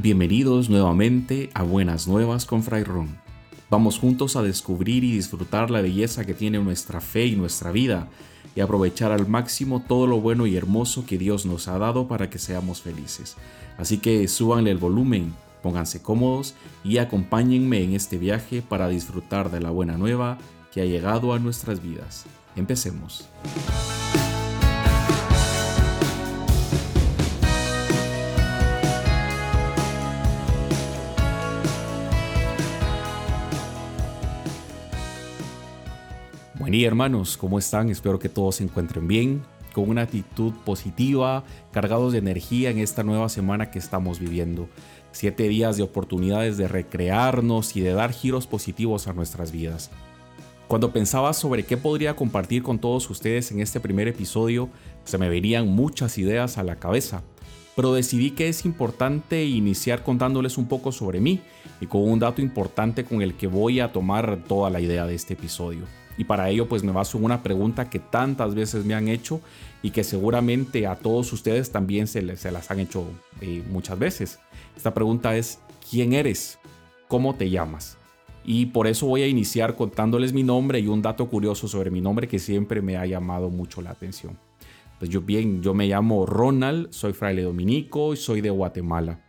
Bienvenidos nuevamente a Buenas Nuevas con Fray Ron. Vamos juntos a descubrir y disfrutar la belleza que tiene nuestra fe y nuestra vida y aprovechar al máximo todo lo bueno y hermoso que Dios nos ha dado para que seamos felices. Así que súbanle el volumen, pónganse cómodos y acompáñenme en este viaje para disfrutar de la buena nueva que ha llegado a nuestras vidas. Empecemos. Buen hermanos, ¿cómo están? Espero que todos se encuentren bien, con una actitud positiva, cargados de energía en esta nueva semana que estamos viviendo. Siete días de oportunidades de recrearnos y de dar giros positivos a nuestras vidas. Cuando pensaba sobre qué podría compartir con todos ustedes en este primer episodio, se me venían muchas ideas a la cabeza, pero decidí que es importante iniciar contándoles un poco sobre mí y con un dato importante con el que voy a tomar toda la idea de este episodio. Y para ello pues me baso en una pregunta que tantas veces me han hecho y que seguramente a todos ustedes también se, les, se las han hecho eh, muchas veces. Esta pregunta es, ¿quién eres? ¿Cómo te llamas? Y por eso voy a iniciar contándoles mi nombre y un dato curioso sobre mi nombre que siempre me ha llamado mucho la atención. Pues yo bien, yo me llamo Ronald, soy fraile dominico y soy de Guatemala.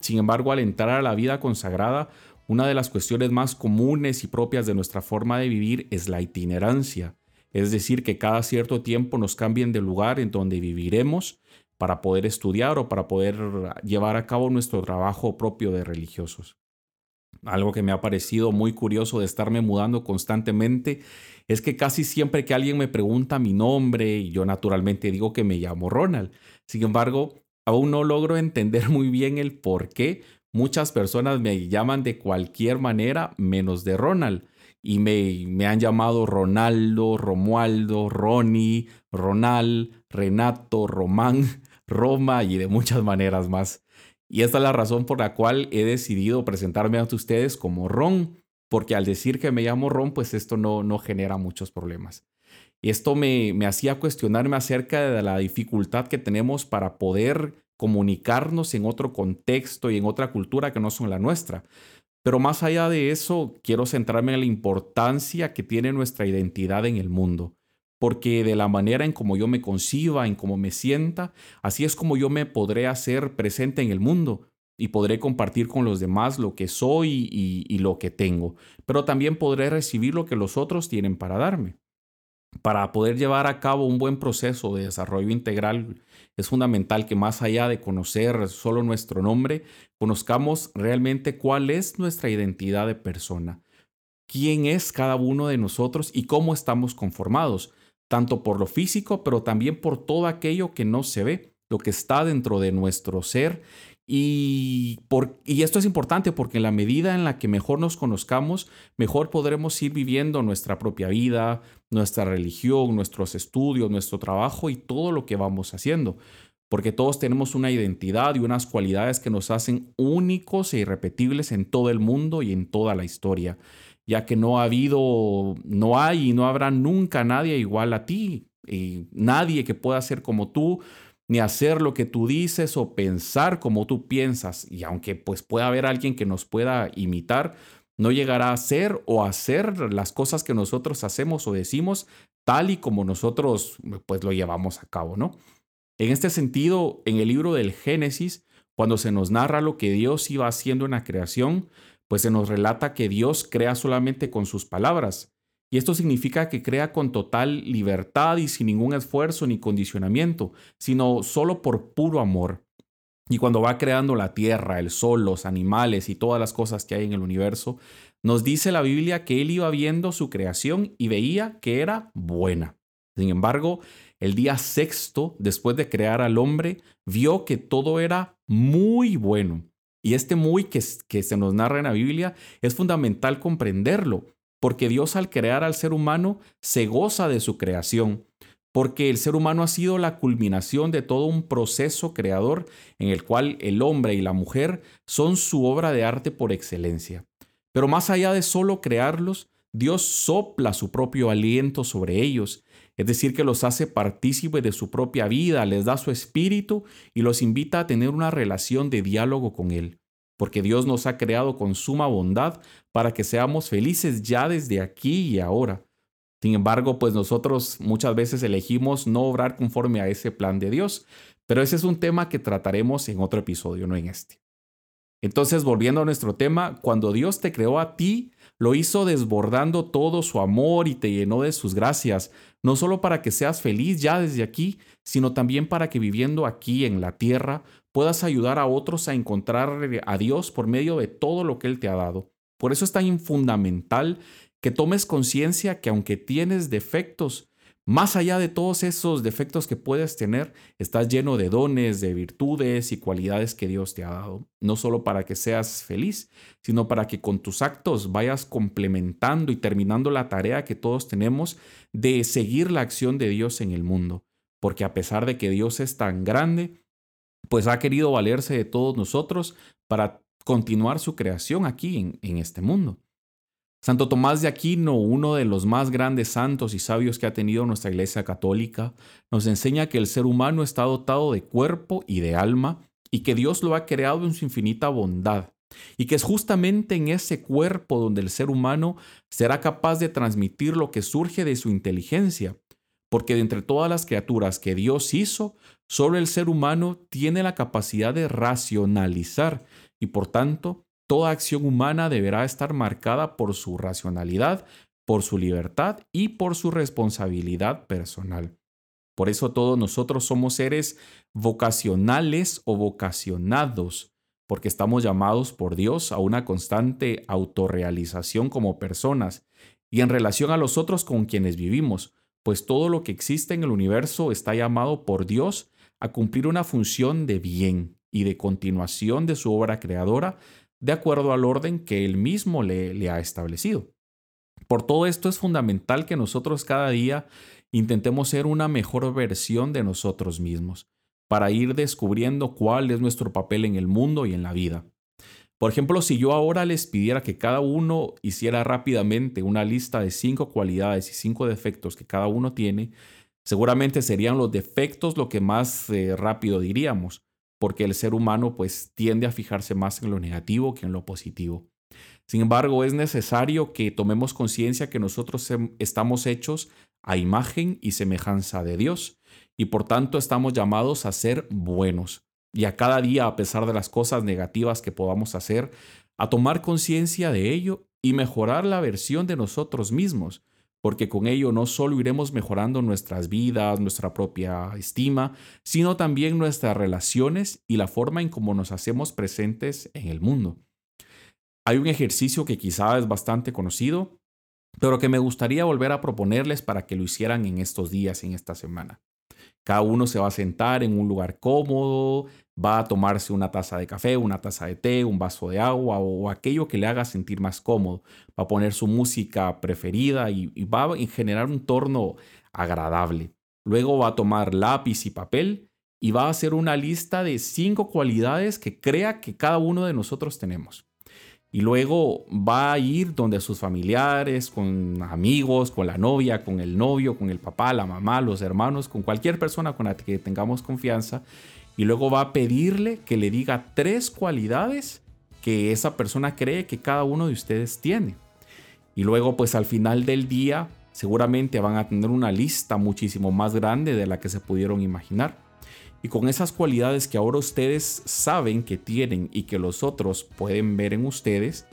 Sin embargo, al entrar a la vida consagrada, una de las cuestiones más comunes y propias de nuestra forma de vivir es la itinerancia, es decir, que cada cierto tiempo nos cambien de lugar en donde viviremos para poder estudiar o para poder llevar a cabo nuestro trabajo propio de religiosos. Algo que me ha parecido muy curioso de estarme mudando constantemente es que casi siempre que alguien me pregunta mi nombre y yo naturalmente digo que me llamo Ronald. Sin embargo, aún no logro entender muy bien el por qué Muchas personas me llaman de cualquier manera menos de Ronald. Y me, me han llamado Ronaldo, Romualdo, Ronnie, Ronald, Renato, Román, Roma y de muchas maneras más. Y esta es la razón por la cual he decidido presentarme ante ustedes como Ron, porque al decir que me llamo Ron, pues esto no, no genera muchos problemas. Esto me, me hacía cuestionarme acerca de la dificultad que tenemos para poder comunicarnos en otro contexto y en otra cultura que no son la nuestra. Pero más allá de eso, quiero centrarme en la importancia que tiene nuestra identidad en el mundo. Porque de la manera en como yo me conciba, en cómo me sienta, así es como yo me podré hacer presente en el mundo y podré compartir con los demás lo que soy y, y lo que tengo. Pero también podré recibir lo que los otros tienen para darme. Para poder llevar a cabo un buen proceso de desarrollo integral es fundamental que más allá de conocer solo nuestro nombre, conozcamos realmente cuál es nuestra identidad de persona, quién es cada uno de nosotros y cómo estamos conformados, tanto por lo físico, pero también por todo aquello que no se ve, lo que está dentro de nuestro ser y, por, y, esto es importante porque en la medida en la que mejor nos conozcamos, mejor podremos ir viviendo nuestra propia vida, nuestra religión, nuestros estudios, nuestro trabajo y todo lo que vamos haciendo. Porque todos tenemos una identidad y unas cualidades que nos hacen únicos e irrepetibles en todo el mundo y en toda la historia. Ya que no ha habido, no hay y no habrá nunca nadie igual a ti. Y nadie que pueda ser como tú, ni hacer lo que tú dices o pensar como tú piensas. Y aunque pues pueda haber alguien que nos pueda imitar, no llegará a ser o hacer las cosas que nosotros hacemos o decimos tal y como nosotros pues lo llevamos a cabo, ¿no? En este sentido, en el libro del Génesis, cuando se nos narra lo que Dios iba haciendo en la creación, pues se nos relata que Dios crea solamente con sus palabras y esto significa que crea con total libertad y sin ningún esfuerzo ni condicionamiento, sino solo por puro amor. Y cuando va creando la tierra, el sol, los animales y todas las cosas que hay en el universo, nos dice la Biblia que él iba viendo su creación y veía que era buena. Sin embargo, el día sexto, después de crear al hombre, vio que todo era muy bueno. Y este muy que, que se nos narra en la Biblia es fundamental comprenderlo, porque Dios al crear al ser humano se goza de su creación, porque el ser humano ha sido la culminación de todo un proceso creador en el cual el hombre y la mujer son su obra de arte por excelencia. Pero más allá de solo crearlos, Dios sopla su propio aliento sobre ellos, es decir, que los hace partícipes de su propia vida, les da su espíritu y los invita a tener una relación de diálogo con Él. Porque Dios nos ha creado con suma bondad para que seamos felices ya desde aquí y ahora. Sin embargo, pues nosotros muchas veces elegimos no obrar conforme a ese plan de Dios, pero ese es un tema que trataremos en otro episodio, no en este. Entonces, volviendo a nuestro tema, cuando Dios te creó a ti, lo hizo desbordando todo su amor y te llenó de sus gracias, no solo para que seas feliz ya desde aquí, sino también para que viviendo aquí en la tierra puedas ayudar a otros a encontrar a Dios por medio de todo lo que Él te ha dado. Por eso es tan fundamental que tomes conciencia que aunque tienes defectos, más allá de todos esos defectos que puedes tener, estás lleno de dones, de virtudes y cualidades que Dios te ha dado. No solo para que seas feliz, sino para que con tus actos vayas complementando y terminando la tarea que todos tenemos de seguir la acción de Dios en el mundo. Porque a pesar de que Dios es tan grande, pues ha querido valerse de todos nosotros para continuar su creación aquí en, en este mundo. Santo Tomás de Aquino, uno de los más grandes santos y sabios que ha tenido nuestra Iglesia Católica, nos enseña que el ser humano está dotado de cuerpo y de alma y que Dios lo ha creado en su infinita bondad y que es justamente en ese cuerpo donde el ser humano será capaz de transmitir lo que surge de su inteligencia, porque de entre todas las criaturas que Dios hizo, solo el ser humano tiene la capacidad de racionalizar y por tanto Toda acción humana deberá estar marcada por su racionalidad, por su libertad y por su responsabilidad personal. Por eso todos nosotros somos seres vocacionales o vocacionados, porque estamos llamados por Dios a una constante autorrealización como personas y en relación a los otros con quienes vivimos, pues todo lo que existe en el universo está llamado por Dios a cumplir una función de bien y de continuación de su obra creadora de acuerdo al orden que él mismo le, ha establecido. Por todo esto es fundamental que nosotros cada día intentemos ser una mejor versión de nosotros mismos, para ir descubriendo cuál es nuestro papel en el mundo y en la vida. Por ejemplo, si yo ahora les pidiera que cada uno hiciera rápidamente una lista de cinco cualidades y cinco defectos que cada uno tiene, seguramente serían los defectos lo que más eh, rápido diríamos porque el ser humano pues tiende a fijarse más en lo negativo que en lo positivo. Sin embargo, es necesario que tomemos conciencia que nosotros estamos hechos a imagen y semejanza de Dios y por tanto estamos llamados a ser buenos y a cada día, a pesar de las cosas negativas que podamos hacer, a tomar conciencia de ello y mejorar la versión de nosotros mismos, porque con ello no solo iremos mejorando nuestras vidas, nuestra propia estima, sino también nuestras relaciones y la forma en cómo nos hacemos presentes en el mundo. Hay un ejercicio que quizá es bastante conocido, pero que me gustaría volver a proponerles para que lo hicieran en estos días, en esta semana. Cada uno se va a sentar en un lugar cómodo, va a tomarse una taza de café, una taza de té, un vaso de agua o aquello que le haga sentir más cómodo. Va a poner su música preferida y, va a generar un torno agradable. Luego va a tomar lápiz y papel y va a hacer una lista de cinco cualidades que crea que cada uno de nosotros tenemos. Y luego va a ir donde sus familiares, con amigos, con la novia, con el novio, con el papá, la mamá, los hermanos, con cualquier persona con la que tengamos confianza. Y luego va a pedirle que le diga tres cualidades que esa persona cree que cada uno de ustedes tiene. Y luego pues al final del día seguramente van a tener una lista muchísimo más grande de la que se pudieron imaginar. Y con esas cualidades que ahora ustedes saben que tienen y que los otros pueden ver en ustedes,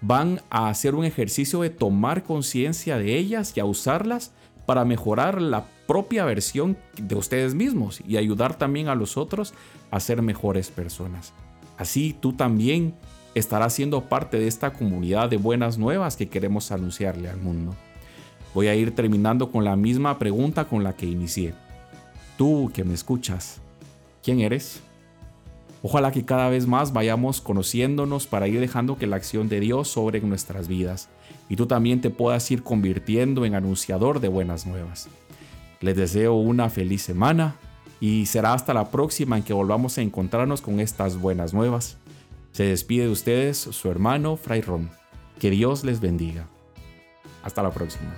van a hacer un ejercicio de tomar conciencia de ellas y a usarlas para mejorar la propia versión de ustedes mismos y ayudar también a los otros a ser mejores personas. Así tú también estarás siendo parte de esta comunidad de buenas nuevas que queremos anunciarle al mundo. Voy a ir terminando con la misma pregunta con la que inicié. Tú que me escuchas, quién eres. Ojalá que cada vez más vayamos conociéndonos para ir dejando que la acción de Dios sobre nuestras vidas y tú también te puedas ir convirtiendo en anunciador de buenas nuevas. Les deseo una feliz semana y será hasta la próxima en que volvamos a encontrarnos con estas buenas nuevas. Se despide de ustedes su hermano Fray Ron. Que Dios les bendiga. Hasta la próxima.